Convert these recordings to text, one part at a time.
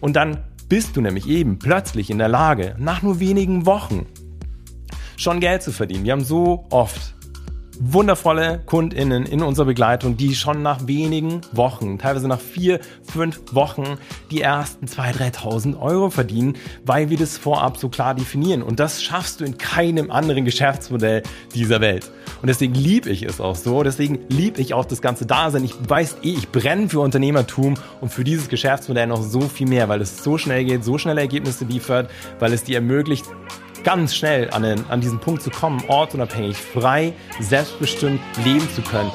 Und dann bist du nämlich eben plötzlich in der Lage, nach nur wenigen Wochen schon Geld zu verdienen. Wir haben so oft wundervolle KundInnen in unserer Begleitung, die schon nach wenigen Wochen, teilweise nach vier, fünf Wochen, die ersten 2.000, 3.000 Euro verdienen, weil wir das vorab so klar definieren. Und das schaffst du in keinem anderen Geschäftsmodell dieser Welt. Und deswegen liebe ich es auch so. Deswegen liebe ich auch das ganze Dasein. Ich weiß eh, ich brenne für Unternehmertum und für dieses Geschäftsmodell noch so viel mehr, weil es so schnell geht, so schnelle Ergebnisse liefert, weil es dir ermöglicht, ganz schnell an, den, an diesen Punkt zu kommen, ortsunabhängig, frei, selbstbestimmt leben zu können.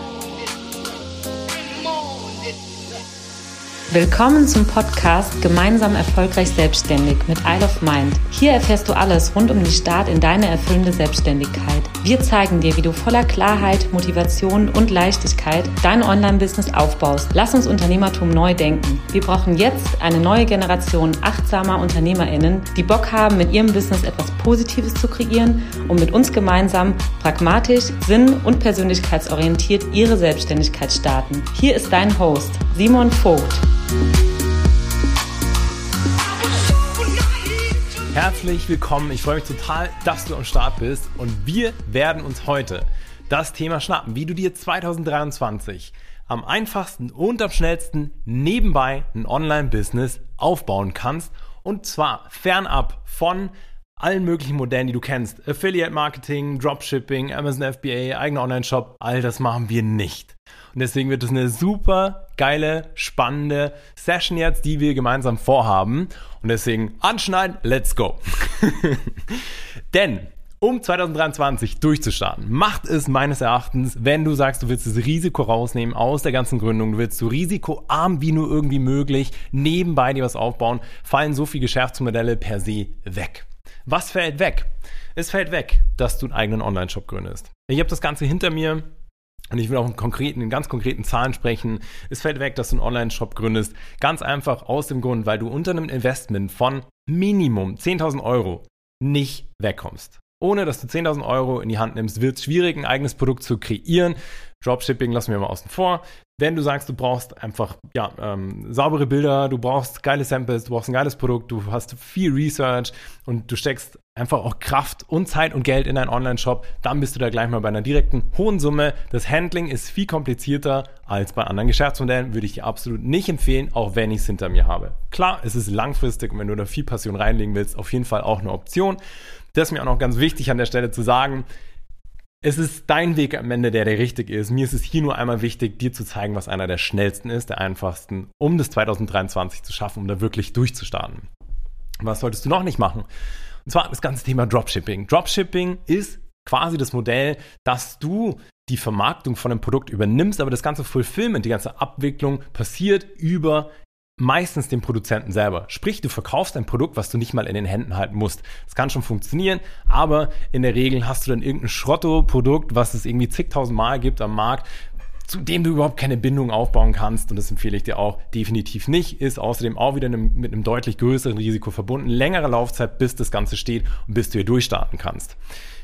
Willkommen zum Podcast Gemeinsam erfolgreich selbstständig mit Isle of Mind. Hier erfährst du alles rund um den Start in deine erfüllende Selbstständigkeit. Wir zeigen dir, wie du voller Klarheit, Motivation und Leichtigkeit dein Online-Business aufbaust. Lass uns Unternehmertum neu denken. Wir brauchen jetzt eine neue Generation achtsamer UnternehmerInnen, die Bock haben, mit ihrem Business etwas Positives zu kreieren und mit uns gemeinsam pragmatisch, sinn- und persönlichkeitsorientiert ihre Selbstständigkeit starten. Hier ist dein Host, Simon Vogt. Herzlich willkommen. Ich freue mich total, dass du am Start bist. Und wir werden uns heute das Thema schnappen, wie du dir 2023 am einfachsten und am schnellsten nebenbei ein Online-Business aufbauen kannst. Und zwar fernab von allen möglichen Modellen, die du kennst. Affiliate Marketing, Dropshipping, Amazon FBA, eigener Online-Shop, all das machen wir nicht. Und deswegen wird es eine super geile, spannende Session jetzt, die wir gemeinsam vorhaben. Und deswegen anschneiden, let's go. Denn um 2023 durchzustarten, macht es meines Erachtens, wenn du sagst, du willst das Risiko rausnehmen aus der ganzen Gründung, du willst so risikoarm wie nur irgendwie möglich nebenbei dir was aufbauen, fallen so viele Geschäftsmodelle per se weg. Was fällt weg? Es fällt weg, dass du einen eigenen Online-Shop gründest. Ich habe das Ganze hinter mir und ich will auch in, konkreten, in ganz konkreten Zahlen sprechen. Es fällt weg, dass du einen Online-Shop gründest. Ganz einfach aus dem Grund, weil du unter einem Investment von Minimum 10.000 Euro nicht wegkommst. Ohne dass du 10.000 Euro in die Hand nimmst, wird es schwierig, ein eigenes Produkt zu kreieren. Dropshipping lassen wir mal außen vor. Wenn du sagst, du brauchst einfach ja, ähm, saubere Bilder, du brauchst geile Samples, du brauchst ein geiles Produkt, du hast viel Research und du steckst einfach auch Kraft und Zeit und Geld in deinen Online-Shop, dann bist du da gleich mal bei einer direkten hohen Summe. Das Handling ist viel komplizierter als bei anderen Geschäftsmodellen, würde ich dir absolut nicht empfehlen, auch wenn ich es hinter mir habe. Klar, es ist langfristig und wenn du da viel Passion reinlegen willst, auf jeden Fall auch eine Option. Das ist mir auch noch ganz wichtig an der Stelle zu sagen. Es ist dein Weg am Ende, der der richtig ist. Mir ist es hier nur einmal wichtig, dir zu zeigen, was einer der schnellsten ist, der einfachsten, um das 2023 zu schaffen, um da wirklich durchzustarten. Was solltest du noch nicht machen? Und zwar das ganze Thema Dropshipping. Dropshipping ist quasi das Modell, dass du die Vermarktung von einem Produkt übernimmst, aber das ganze Fulfillment, die ganze Abwicklung passiert über meistens den Produzenten selber. Sprich, du verkaufst ein Produkt, was du nicht mal in den Händen halten musst. Das kann schon funktionieren, aber in der Regel hast du dann irgendein Schrotto-Produkt, was es irgendwie zigtausend Mal gibt am Markt, zu dem du überhaupt keine Bindung aufbauen kannst. Und das empfehle ich dir auch definitiv nicht. Ist außerdem auch wieder mit einem deutlich größeren Risiko verbunden. Längere Laufzeit, bis das Ganze steht und bis du hier durchstarten kannst.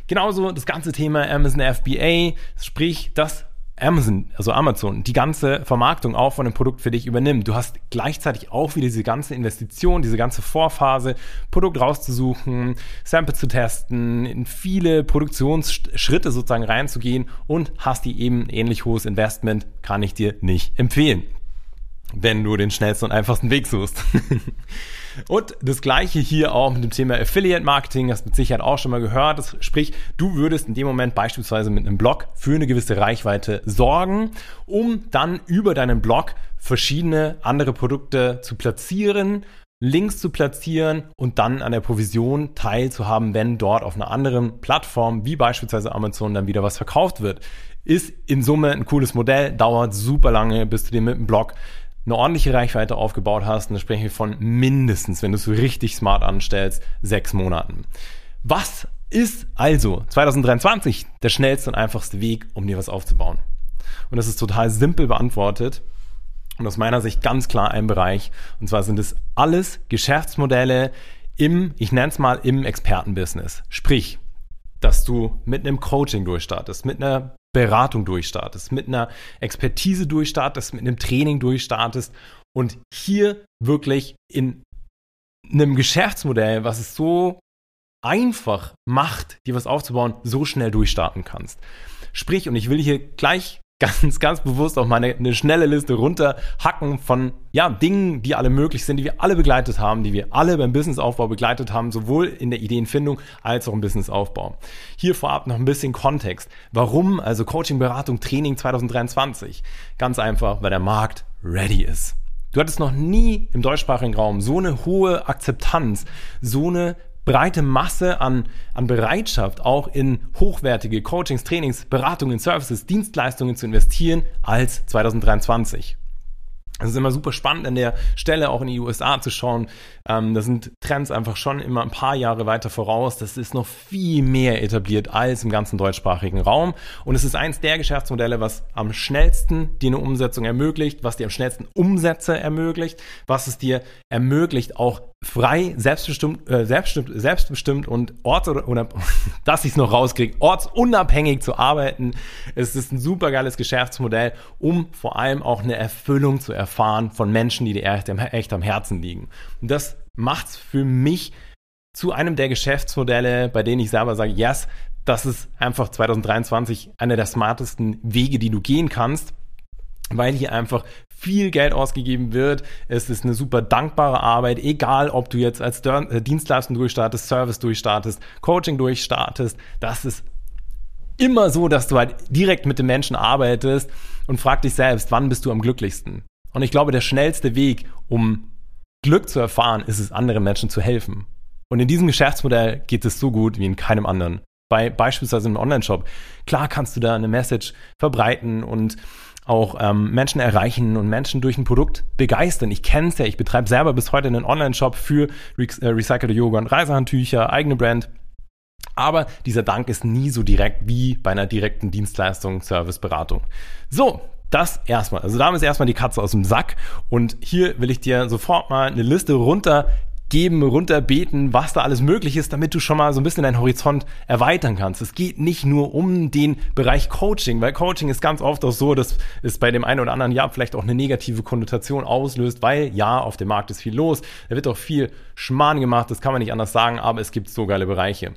Genauso das ganze Thema Amazon FBA, sprich das Amazon, also Amazon, die ganze Vermarktung auch von dem Produkt für dich übernimmt. Du hast gleichzeitig auch wieder diese ganze Investition, diese ganze Vorphase, Produkt rauszusuchen, Sample zu testen, in viele Produktionsschritte sozusagen reinzugehen und hast die eben ähnlich hohes Investment, kann ich dir nicht empfehlen, wenn du den schnellsten und einfachsten Weg suchst. Und das gleiche hier auch mit dem Thema Affiliate Marketing, hast du mit Sicherheit auch schon mal gehört. Das, sprich, du würdest in dem Moment beispielsweise mit einem Blog für eine gewisse Reichweite sorgen, um dann über deinen Blog verschiedene andere Produkte zu platzieren, Links zu platzieren und dann an der Provision teilzuhaben, wenn dort auf einer anderen Plattform, wie beispielsweise Amazon, dann wieder was verkauft wird. Ist in Summe ein cooles Modell, dauert super lange, bis du dir mit dem Blog eine ordentliche Reichweite aufgebaut hast, und sprechen wir von mindestens, wenn du es richtig smart anstellst, sechs Monaten. Was ist also 2023 der schnellste und einfachste Weg, um dir was aufzubauen? Und das ist total simpel beantwortet und aus meiner Sicht ganz klar ein Bereich. Und zwar sind es alles Geschäftsmodelle im, ich nenne es mal, im Expertenbusiness. Sprich, dass du mit einem Coaching durchstartest, mit einer Beratung durchstartest, mit einer Expertise durchstartest, mit einem Training durchstartest und hier wirklich in einem Geschäftsmodell, was es so einfach macht, dir was aufzubauen, so schnell durchstarten kannst. Sprich, und ich will hier gleich ganz, ganz bewusst auch mal eine, eine, schnelle Liste runterhacken von ja, Dingen, die alle möglich sind, die wir alle begleitet haben, die wir alle beim Businessaufbau begleitet haben, sowohl in der Ideenfindung als auch im Businessaufbau. Hier vorab noch ein bisschen Kontext. Warum also Coaching, Beratung, Training 2023? Ganz einfach, weil der Markt ready ist. Du hattest noch nie im deutschsprachigen Raum so eine hohe Akzeptanz, so eine breite Masse an, an Bereitschaft, auch in hochwertige Coachings, Trainings, Beratungen, Services, Dienstleistungen zu investieren als 2023. Es ist immer super spannend an der Stelle auch in die USA zu schauen. Ähm, da sind Trends einfach schon immer ein paar Jahre weiter voraus. Das ist noch viel mehr etabliert als im ganzen deutschsprachigen Raum. Und es ist eins der Geschäftsmodelle, was am schnellsten dir eine Umsetzung ermöglicht, was dir am schnellsten Umsätze ermöglicht, was es dir ermöglicht, auch frei, selbstbestimmt, äh, selbstbestimmt, selbstbestimmt und orts- oder, dass ich es noch rauskriege, ortsunabhängig zu arbeiten. Es ist ein super geiles Geschäftsmodell, um vor allem auch eine Erfüllung zu erfahren von Menschen, die dir echt, echt am Herzen liegen. Und das macht es für mich zu einem der Geschäftsmodelle, bei denen ich selber sage, yes, das ist einfach 2023 einer der smartesten Wege, die du gehen kannst weil hier einfach viel Geld ausgegeben wird. Es ist eine super dankbare Arbeit, egal ob du jetzt als äh, Dienstleistung durchstartest, Service durchstartest, Coaching durchstartest. Das ist immer so, dass du halt direkt mit den Menschen arbeitest und frag dich selbst, wann bist du am glücklichsten? Und ich glaube, der schnellste Weg, um Glück zu erfahren, ist es, anderen Menschen zu helfen. Und in diesem Geschäftsmodell geht es so gut wie in keinem anderen. Bei beispielsweise einem Online-Shop. Klar kannst du da eine Message verbreiten und auch ähm, Menschen erreichen und Menschen durch ein Produkt begeistern. Ich kenne es ja, ich betreibe selber bis heute einen Online-Shop für Re äh, recycelte Yoga und Reisehandtücher, eigene Brand. Aber dieser Dank ist nie so direkt wie bei einer direkten Dienstleistung, Service, Beratung. So, das erstmal. Also damit ist erstmal die Katze aus dem Sack. Und hier will ich dir sofort mal eine Liste runter geben, runterbeten, was da alles möglich ist, damit du schon mal so ein bisschen deinen Horizont erweitern kannst. Es geht nicht nur um den Bereich Coaching, weil Coaching ist ganz oft auch so, dass es bei dem einen oder anderen Jahr vielleicht auch eine negative Konnotation auslöst, weil ja, auf dem Markt ist viel los, da wird auch viel Schmarrn gemacht, das kann man nicht anders sagen, aber es gibt so geile Bereiche.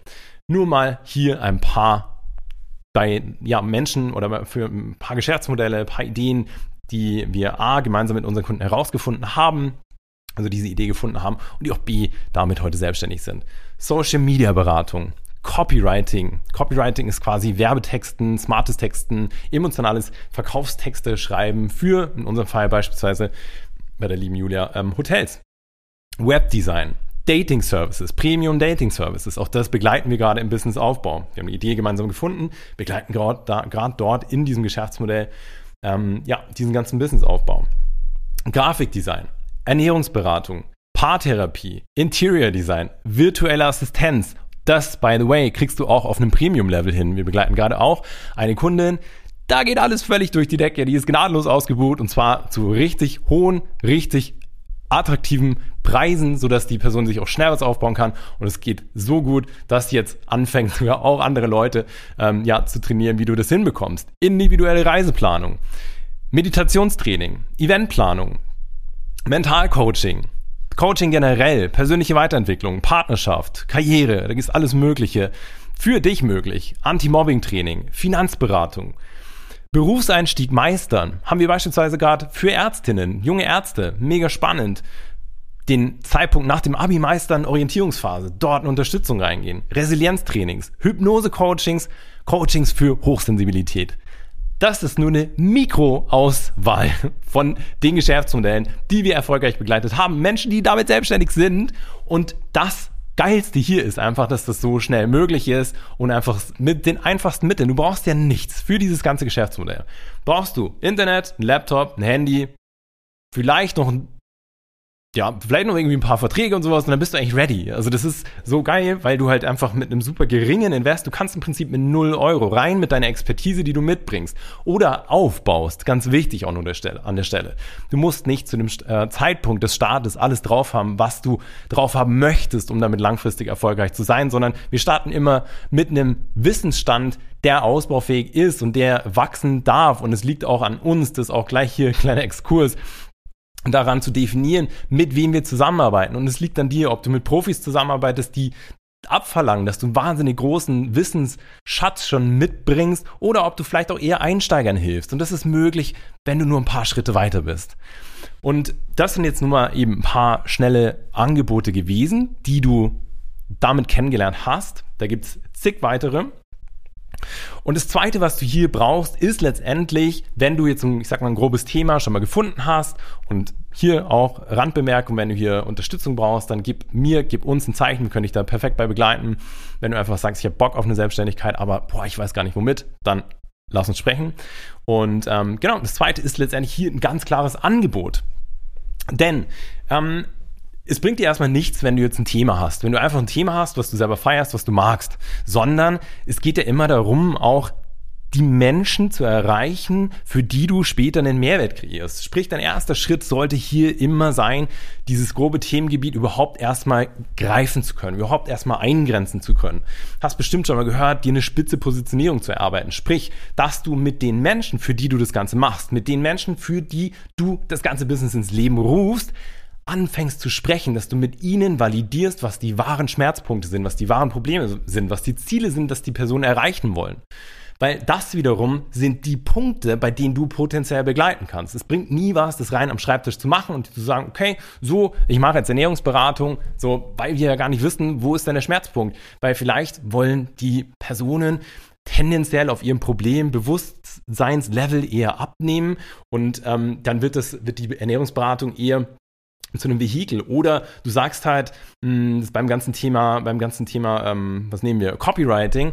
Nur mal hier ein paar bei ja, Menschen oder für ein paar Geschäftsmodelle, ein paar Ideen, die wir A gemeinsam mit unseren Kunden herausgefunden haben, also diese Idee gefunden haben und die auch B damit heute selbstständig sind. Social Media Beratung. Copywriting. Copywriting ist quasi Werbetexten, smartes Texten, emotionales Verkaufstexte schreiben für, in unserem Fall beispielsweise bei der lieben Julia, ähm, Hotels. Webdesign. Dating Services, Premium Dating Services. Auch das begleiten wir gerade im Businessaufbau. Wir haben eine Idee gemeinsam gefunden, begleiten gerade da, dort in diesem Geschäftsmodell ähm, ja, diesen ganzen Businessaufbau. Grafikdesign. Ernährungsberatung, Paartherapie, Interior Design, virtuelle Assistenz. Das, by the way, kriegst du auch auf einem Premium-Level hin. Wir begleiten gerade auch eine Kundin, da geht alles völlig durch die Decke. Die ist gnadenlos ausgebucht und zwar zu richtig hohen, richtig attraktiven Preisen, sodass die Person sich auch schnell was aufbauen kann. Und es geht so gut, dass jetzt anfängt sogar auch andere Leute ähm, ja, zu trainieren, wie du das hinbekommst. Individuelle Reiseplanung, Meditationstraining, Eventplanung, Mentalcoaching, Coaching generell, persönliche Weiterentwicklung, Partnerschaft, Karriere, da ist alles Mögliche für dich möglich. Anti-Mobbing-Training, Finanzberatung, Berufseinstieg meistern, haben wir beispielsweise gerade für Ärztinnen, junge Ärzte, mega spannend. Den Zeitpunkt nach dem Abi meistern, Orientierungsphase, dort eine Unterstützung reingehen. Resilienztrainings, Hypnose-Coachings, Coachings für Hochsensibilität. Das ist nur eine Mikroauswahl von den Geschäftsmodellen, die wir erfolgreich begleitet haben. Menschen, die damit selbstständig sind. Und das Geilste hier ist einfach, dass das so schnell möglich ist und einfach mit den einfachsten Mitteln. Du brauchst ja nichts für dieses ganze Geschäftsmodell. Brauchst du Internet, ein Laptop, ein Handy, vielleicht noch ein ja, vielleicht noch irgendwie ein paar Verträge und sowas und dann bist du eigentlich ready. Also das ist so geil, weil du halt einfach mit einem super geringen Invest, du kannst im Prinzip mit 0 Euro rein mit deiner Expertise, die du mitbringst oder aufbaust, ganz wichtig auch an der Stelle. An der Stelle. Du musst nicht zu dem äh, Zeitpunkt des Startes alles drauf haben, was du drauf haben möchtest, um damit langfristig erfolgreich zu sein, sondern wir starten immer mit einem Wissensstand, der ausbaufähig ist und der wachsen darf und es liegt auch an uns, das auch gleich hier kleiner Exkurs, daran zu definieren, mit wem wir zusammenarbeiten. Und es liegt an dir, ob du mit Profis zusammenarbeitest, die abverlangen, dass du einen wahnsinnig großen Wissensschatz schon mitbringst oder ob du vielleicht auch eher Einsteigern hilfst. Und das ist möglich, wenn du nur ein paar Schritte weiter bist. Und das sind jetzt nun mal eben ein paar schnelle Angebote gewesen, die du damit kennengelernt hast. Da gibt es zig weitere. Und das zweite, was du hier brauchst, ist letztendlich, wenn du jetzt, ich sag mal, ein grobes Thema schon mal gefunden hast und hier auch Randbemerkung, wenn du hier Unterstützung brauchst, dann gib mir, gib uns ein Zeichen, wir können dich da perfekt bei begleiten. Wenn du einfach sagst, ich habe Bock auf eine Selbstständigkeit, aber boah, ich weiß gar nicht womit, dann lass uns sprechen. Und ähm, genau, das zweite ist letztendlich hier ein ganz klares Angebot. Denn ähm, es bringt dir erstmal nichts, wenn du jetzt ein Thema hast. Wenn du einfach ein Thema hast, was du selber feierst, was du magst. Sondern es geht ja immer darum, auch die Menschen zu erreichen, für die du später einen Mehrwert kreierst. Sprich, dein erster Schritt sollte hier immer sein, dieses grobe Themengebiet überhaupt erstmal greifen zu können, überhaupt erstmal eingrenzen zu können. Hast bestimmt schon mal gehört, dir eine spitze Positionierung zu erarbeiten. Sprich, dass du mit den Menschen, für die du das Ganze machst, mit den Menschen, für die du das ganze Business ins Leben rufst, anfängst zu sprechen, dass du mit ihnen validierst, was die wahren Schmerzpunkte sind, was die wahren Probleme sind, was die Ziele sind, dass die Personen erreichen wollen. Weil das wiederum sind die Punkte, bei denen du potenziell begleiten kannst. Es bringt nie was, das rein am Schreibtisch zu machen und zu sagen, okay, so, ich mache jetzt Ernährungsberatung, so, weil wir ja gar nicht wissen, wo ist denn der Schmerzpunkt. Weil vielleicht wollen die Personen tendenziell auf ihrem Problem Bewusstseinslevel eher abnehmen und ähm, dann wird das wird die Ernährungsberatung eher zu einem Vehikel. Oder du sagst halt mh, beim ganzen Thema beim ganzen Thema ähm, was nehmen wir? Copywriting.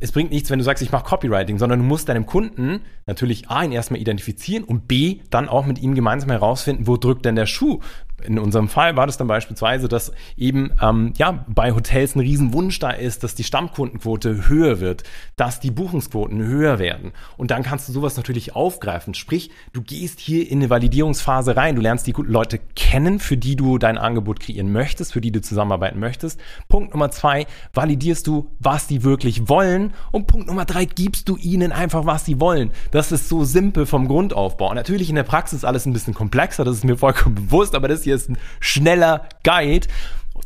Es bringt nichts, wenn du sagst, ich mache Copywriting, sondern du musst deinem Kunden natürlich A, ihn erstmal identifizieren und B, dann auch mit ihm gemeinsam herausfinden, wo drückt denn der Schuh? In unserem Fall war das dann beispielsweise, dass eben ähm, ja bei Hotels ein Riesenwunsch da ist, dass die Stammkundenquote höher wird, dass die Buchungsquoten höher werden. Und dann kannst du sowas natürlich aufgreifen. Sprich, du gehst hier in eine Validierungsphase rein, du lernst die Leute kennen, für die du dein Angebot kreieren möchtest, für die du zusammenarbeiten möchtest. Punkt Nummer zwei, validierst du, was die wirklich wollen. Und Punkt Nummer drei, gibst du ihnen einfach, was sie wollen. Das ist so simpel vom Grundaufbau. Und natürlich in der Praxis alles ein bisschen komplexer, das ist mir vollkommen bewusst, aber das hier ist ein schneller Guide,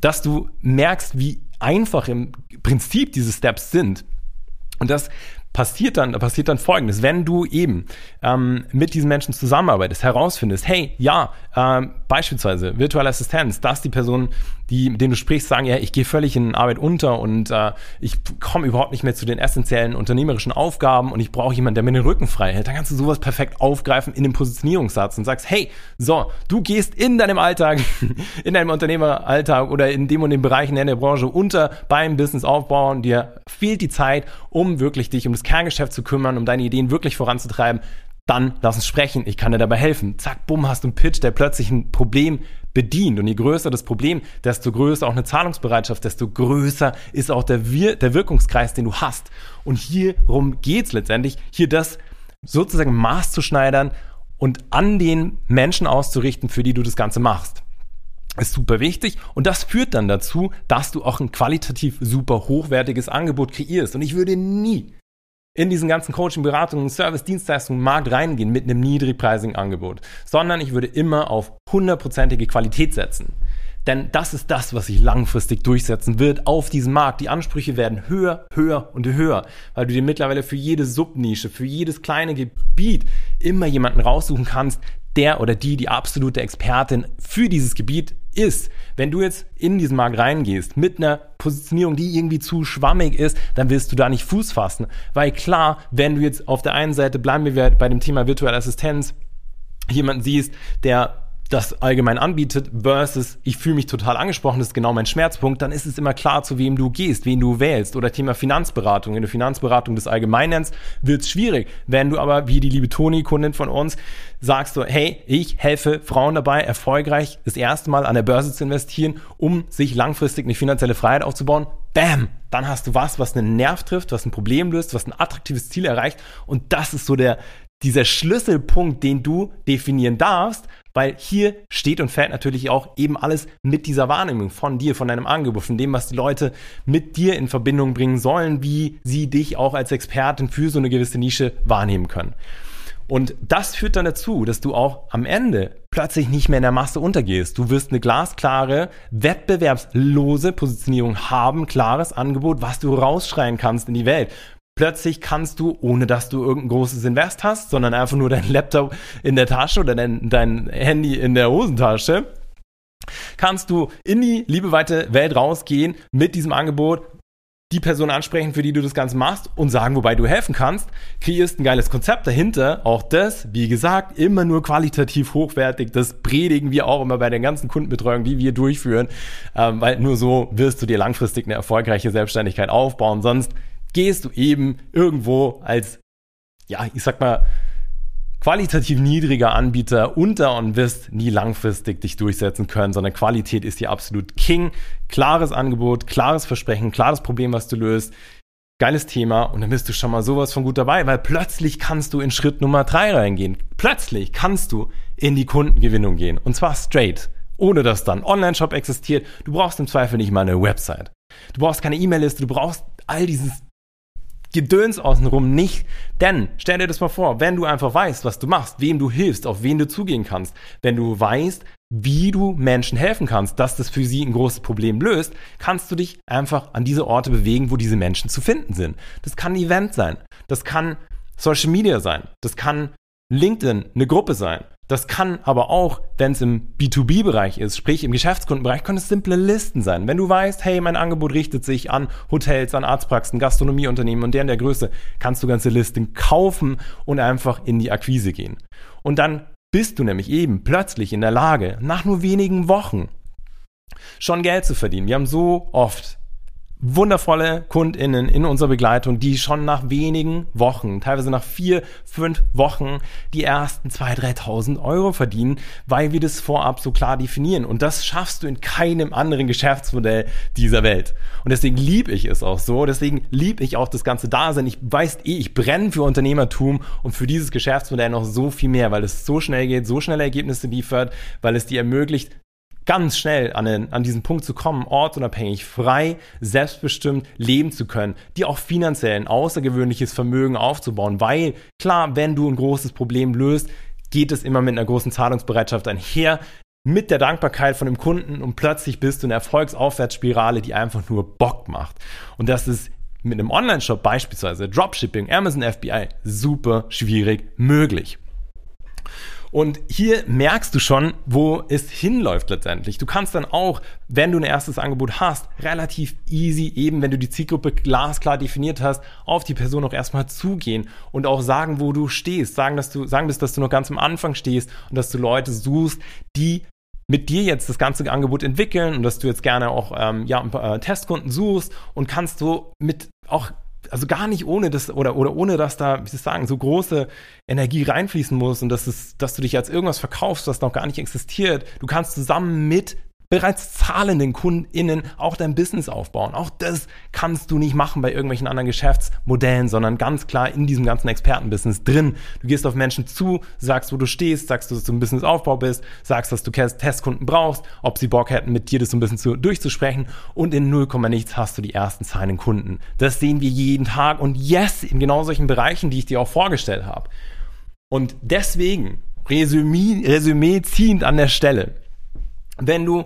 dass du merkst, wie einfach im Prinzip diese Steps sind. Und das passiert dann, passiert dann folgendes. Wenn du eben ähm, mit diesen Menschen zusammenarbeitest, herausfindest, hey, ja, ähm, beispielsweise virtuelle Assistenz, dass die Person, die, mit denen du sprichst, sagen, ja, ich gehe völlig in Arbeit unter und äh, ich komme überhaupt nicht mehr zu den essentiellen unternehmerischen Aufgaben und ich brauche jemanden, der mir den Rücken frei hält, dann kannst du sowas perfekt aufgreifen in dem Positionierungssatz und sagst, hey, so, du gehst in deinem Alltag, in deinem Unternehmeralltag oder in dem und dem Bereichen in der Branche unter beim Business aufbauen, dir fehlt die Zeit, um wirklich dich um das Kerngeschäft zu kümmern, um deine Ideen wirklich voranzutreiben, dann lass uns sprechen, ich kann dir dabei helfen. Zack, bumm, hast du einen Pitch, der plötzlich ein Problem bedient. Und je größer das Problem, desto größer auch eine Zahlungsbereitschaft, desto größer ist auch der, Wir der Wirkungskreis, den du hast. Und hierum geht's letztendlich, hier das sozusagen maßzuschneidern und an den Menschen auszurichten, für die du das Ganze machst ist super wichtig und das führt dann dazu, dass du auch ein qualitativ super hochwertiges Angebot kreierst. Und ich würde nie in diesen ganzen Coaching, Beratungen, Service, Dienstleistungen, Markt reingehen mit einem niedrigpreisigen Angebot, sondern ich würde immer auf hundertprozentige Qualität setzen. Denn das ist das, was sich langfristig durchsetzen wird auf diesem Markt. Die Ansprüche werden höher, höher und höher, weil du dir mittlerweile für jede Subnische, für jedes kleine Gebiet immer jemanden raussuchen kannst, der oder die die absolute Expertin für dieses Gebiet ist. Wenn du jetzt in diesen Markt reingehst mit einer Positionierung, die irgendwie zu schwammig ist, dann wirst du da nicht Fuß fassen. Weil klar, wenn du jetzt auf der einen Seite, bleiben wir bei dem Thema virtuelle Assistenz, jemanden siehst, der das allgemein anbietet versus ich fühle mich total angesprochen, das ist genau mein Schmerzpunkt, dann ist es immer klar, zu wem du gehst, wen du wählst. Oder Thema Finanzberatung. Wenn du Finanzberatung das allgemein nennst, wird es schwierig. Wenn du aber, wie die liebe Toni, Kundin von uns, sagst du, hey, ich helfe Frauen dabei, erfolgreich das erste Mal an der Börse zu investieren, um sich langfristig eine finanzielle Freiheit aufzubauen, bam, dann hast du was, was einen Nerv trifft, was ein Problem löst, was ein attraktives Ziel erreicht. Und das ist so der, dieser Schlüsselpunkt, den du definieren darfst, weil hier steht und fällt natürlich auch eben alles mit dieser Wahrnehmung von dir, von deinem Angebot, von dem, was die Leute mit dir in Verbindung bringen sollen, wie sie dich auch als Expertin für so eine gewisse Nische wahrnehmen können. Und das führt dann dazu, dass du auch am Ende plötzlich nicht mehr in der Masse untergehst. Du wirst eine glasklare, wettbewerbslose Positionierung haben, klares Angebot, was du rausschreien kannst in die Welt. Plötzlich kannst du, ohne dass du irgendein großes Invest hast, sondern einfach nur dein Laptop in der Tasche oder dein, dein Handy in der Hosentasche, kannst du in die liebeweite Welt rausgehen mit diesem Angebot, die Person ansprechen, für die du das Ganze machst und sagen, wobei du helfen kannst, kreierst ein geiles Konzept dahinter. Auch das, wie gesagt, immer nur qualitativ hochwertig. Das predigen wir auch immer bei den ganzen Kundenbetreuungen, die wir durchführen, ähm, weil nur so wirst du dir langfristig eine erfolgreiche Selbstständigkeit aufbauen. Sonst gehst du eben irgendwo als, ja, ich sag mal, qualitativ niedriger Anbieter unter und wirst nie langfristig dich durchsetzen können, sondern Qualität ist hier absolut King. Klares Angebot, klares Versprechen, klares Problem, was du löst. Geiles Thema und dann bist du schon mal sowas von gut dabei, weil plötzlich kannst du in Schritt Nummer drei reingehen. Plötzlich kannst du in die Kundengewinnung gehen und zwar straight, ohne dass dann Online-Shop existiert. Du brauchst im Zweifel nicht mal eine Website. Du brauchst keine E-Mail-Liste, du brauchst all dieses Gedöns außenrum nicht. Denn stell dir das mal vor, wenn du einfach weißt, was du machst, wem du hilfst, auf wen du zugehen kannst, wenn du weißt, wie du Menschen helfen kannst, dass das für sie ein großes Problem löst, kannst du dich einfach an diese Orte bewegen, wo diese Menschen zu finden sind. Das kann ein Event sein, das kann Social Media sein, das kann LinkedIn, eine Gruppe sein, das kann aber auch, wenn es im B2B-Bereich ist, sprich im Geschäftskundenbereich, können es simple Listen sein. Wenn du weißt, hey, mein Angebot richtet sich an Hotels, an Arztpraxen, Gastronomieunternehmen und deren der Größe, kannst du ganze Listen kaufen und einfach in die Akquise gehen. Und dann bist du nämlich eben plötzlich in der Lage, nach nur wenigen Wochen schon Geld zu verdienen. Wir haben so oft wundervolle KundInnen in unserer Begleitung, die schon nach wenigen Wochen, teilweise nach vier, fünf Wochen, die ersten zwei, 3.000 Euro verdienen, weil wir das vorab so klar definieren. Und das schaffst du in keinem anderen Geschäftsmodell dieser Welt. Und deswegen liebe ich es auch so. Deswegen liebe ich auch das ganze Dasein. Ich weiß eh, ich brenne für Unternehmertum und für dieses Geschäftsmodell noch so viel mehr, weil es so schnell geht, so schnelle Ergebnisse liefert, weil es dir ermöglicht, ganz schnell an, den, an diesen Punkt zu kommen, ortsunabhängig, frei, selbstbestimmt leben zu können, dir auch finanziell ein außergewöhnliches Vermögen aufzubauen, weil klar, wenn du ein großes Problem löst, geht es immer mit einer großen Zahlungsbereitschaft einher, mit der Dankbarkeit von dem Kunden und plötzlich bist du in einer Erfolgsaufwärtsspirale, die einfach nur Bock macht. Und das ist mit einem Online-Shop beispielsweise Dropshipping, Amazon FBI super schwierig möglich. Und hier merkst du schon, wo es hinläuft letztendlich. Du kannst dann auch, wenn du ein erstes Angebot hast, relativ easy, eben wenn du die Zielgruppe glasklar definiert hast, auf die Person auch erstmal zugehen und auch sagen, wo du stehst. Sagen, dass du, sagen dass du noch ganz am Anfang stehst und dass du Leute suchst, die mit dir jetzt das ganze Angebot entwickeln und dass du jetzt gerne auch ähm, ja, äh, Testkunden suchst und kannst du mit auch also gar nicht ohne das oder, oder ohne dass da, wie soll ich sagen, so große Energie reinfließen muss und dass, es, dass du dich als irgendwas verkaufst, was noch gar nicht existiert. Du kannst zusammen mit bereits zahlenden KundInnen auch dein Business aufbauen. Auch das kannst du nicht machen bei irgendwelchen anderen Geschäftsmodellen, sondern ganz klar in diesem ganzen Expertenbusiness drin. Du gehst auf Menschen zu, sagst, wo du stehst, sagst, dass du im Businessaufbau bist, sagst, dass du Testkunden brauchst, ob sie Bock hätten, mit dir das so ein bisschen zu, durchzusprechen und in 0, nichts hast du die ersten zahlenden Kunden. Das sehen wir jeden Tag und yes, in genau solchen Bereichen, die ich dir auch vorgestellt habe. Und deswegen, Resümee, Resümee ziehend an der Stelle, wenn du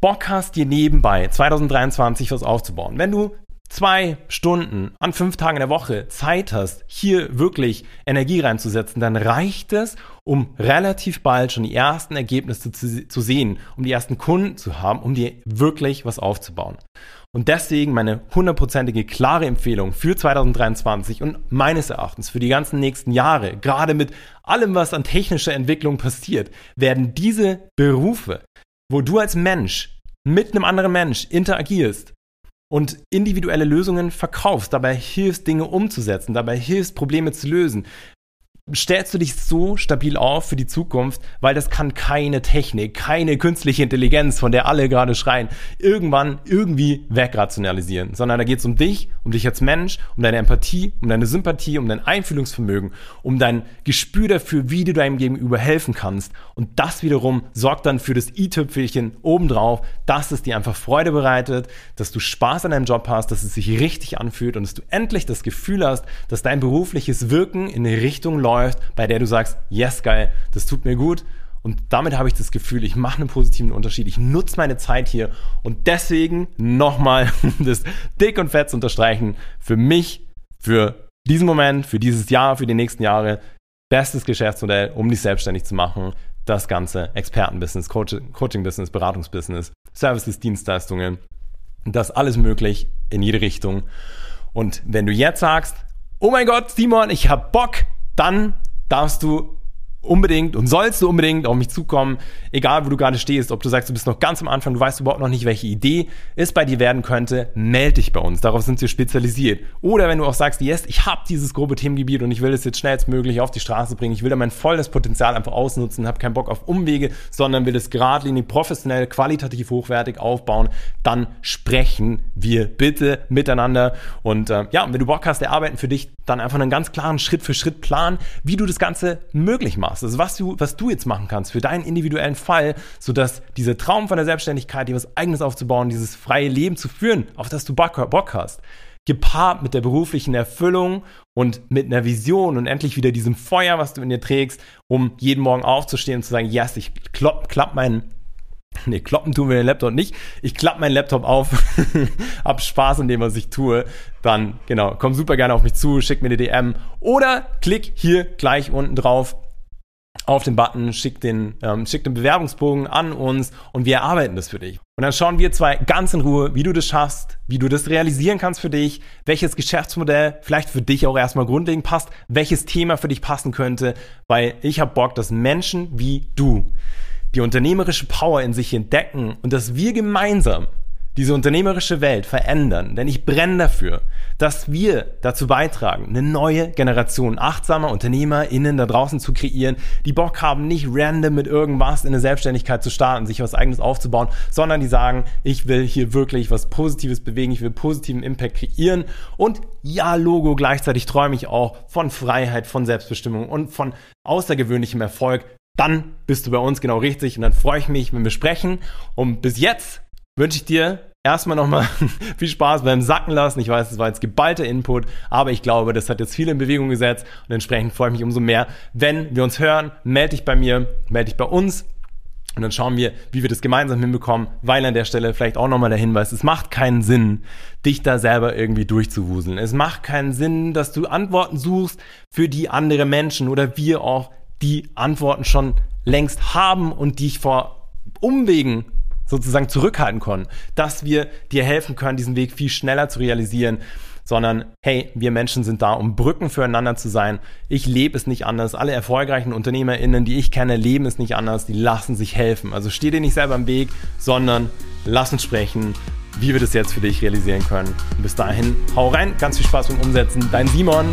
Bock hast, dir nebenbei 2023 was aufzubauen, wenn du zwei Stunden an fünf Tagen in der Woche Zeit hast, hier wirklich Energie reinzusetzen, dann reicht es, um relativ bald schon die ersten Ergebnisse zu, zu, sehen, um die ersten Kunden zu haben, um dir wirklich was aufzubauen. Und deswegen meine hundertprozentige klare Empfehlung für 2023 und meines Erachtens für die ganzen nächsten Jahre, gerade mit allem, was an technischer Entwicklung passiert, werden diese Berufe wo du als Mensch mit einem anderen Mensch interagierst und individuelle Lösungen verkaufst, dabei hilfst, Dinge umzusetzen, dabei hilfst, Probleme zu lösen, stellst du dich so stabil auf für die Zukunft, weil das kann keine Technik, keine künstliche Intelligenz, von der alle gerade schreien, irgendwann irgendwie wegrationalisieren, sondern da geht es um dich, um dich als Mensch, um deine Empathie, um deine Sympathie, um dein Einfühlungsvermögen, um dein Gespür dafür, wie du deinem Gegenüber helfen kannst. Und das wiederum sorgt dann für das i-Tüpfelchen obendrauf, dass es dir einfach Freude bereitet, dass du Spaß an deinem Job hast, dass es sich richtig anfühlt und dass du endlich das Gefühl hast, dass dein berufliches Wirken in eine Richtung läuft, läuft, bei der du sagst, yes, geil, das tut mir gut. Und damit habe ich das Gefühl, ich mache einen positiven Unterschied. Ich nutze meine Zeit hier. Und deswegen nochmal das dick und fett zu unterstreichen. Für mich, für diesen Moment, für dieses Jahr, für die nächsten Jahre, bestes Geschäftsmodell, um dich selbstständig zu machen. Das ganze Expertenbusiness, Coaching-Business, Beratungsbusiness, Services, Dienstleistungen. Das alles möglich in jede Richtung. Und wenn du jetzt sagst, oh mein Gott, Simon, ich hab Bock, dann darfst du unbedingt und sollst du unbedingt auf mich zukommen, egal wo du gerade stehst, ob du sagst, du bist noch ganz am Anfang, du weißt überhaupt noch nicht, welche Idee es bei dir werden könnte, melde dich bei uns. Darauf sind wir spezialisiert. Oder wenn du auch sagst, yes, ich habe dieses grobe Themengebiet und ich will es jetzt schnellstmöglich auf die Straße bringen, ich will da mein volles Potenzial einfach ausnutzen, habe keinen Bock auf Umwege, sondern will es geradlinig, professionell, qualitativ hochwertig aufbauen, dann sprechen wir bitte miteinander. Und äh, ja, wenn du Bock hast, erarbeiten für dich dann einfach einen ganz klaren Schritt-für-Schritt-Plan, wie du das Ganze möglich machst. Also was du, was du jetzt machen kannst für deinen individuellen Fall, sodass dieser Traum von der Selbstständigkeit, dir was eigenes aufzubauen, dieses freie Leben zu führen, auf das du Bock hast, gepaart mit der beruflichen Erfüllung und mit einer Vision und endlich wieder diesem Feuer, was du in dir trägst, um jeden Morgen aufzustehen und zu sagen, yes, ich klopp, klapp meinen Nee, kloppen tun wir den Laptop nicht. Ich klappe meinen Laptop auf, hab Spaß an dem, was ich tue. Dann, genau, komm super gerne auf mich zu, schick mir eine DM oder klick hier gleich unten drauf auf den Button, schick den, ähm, schick den Bewerbungsbogen an uns und wir erarbeiten das für dich. Und dann schauen wir zwei ganz in Ruhe, wie du das schaffst, wie du das realisieren kannst für dich, welches Geschäftsmodell vielleicht für dich auch erstmal grundlegend passt, welches Thema für dich passen könnte, weil ich habe Bock, dass Menschen wie du die unternehmerische Power in sich entdecken und dass wir gemeinsam diese unternehmerische Welt verändern. Denn ich brenne dafür, dass wir dazu beitragen, eine neue Generation achtsamer UnternehmerInnen da draußen zu kreieren, die Bock haben, nicht random mit irgendwas in eine Selbstständigkeit zu starten, sich was eigenes aufzubauen, sondern die sagen, ich will hier wirklich was Positives bewegen, ich will positiven Impact kreieren und ja, Logo, gleichzeitig träume ich auch von Freiheit, von Selbstbestimmung und von außergewöhnlichem Erfolg. Dann bist du bei uns genau richtig und dann freue ich mich, wenn wir sprechen. Und bis jetzt wünsche ich dir erstmal nochmal viel Spaß beim Sacken lassen. Ich weiß, es war jetzt geballter Input, aber ich glaube, das hat jetzt viel in Bewegung gesetzt und entsprechend freue ich mich umso mehr, wenn wir uns hören. Melde dich bei mir, melde dich bei uns. Und dann schauen wir, wie wir das gemeinsam hinbekommen, weil an der Stelle vielleicht auch nochmal der Hinweis, es macht keinen Sinn, dich da selber irgendwie durchzuwuseln. Es macht keinen Sinn, dass du Antworten suchst, für die andere Menschen oder wir auch die Antworten schon längst haben und die ich vor Umwegen sozusagen zurückhalten können, dass wir dir helfen können, diesen Weg viel schneller zu realisieren, sondern hey, wir Menschen sind da, um Brücken füreinander zu sein. Ich lebe es nicht anders. Alle erfolgreichen UnternehmerInnen, die ich kenne, leben es nicht anders. Die lassen sich helfen. Also steh dir nicht selber im Weg, sondern lass uns sprechen, wie wir das jetzt für dich realisieren können. bis dahin, hau rein, ganz viel Spaß beim Umsetzen. Dein Simon.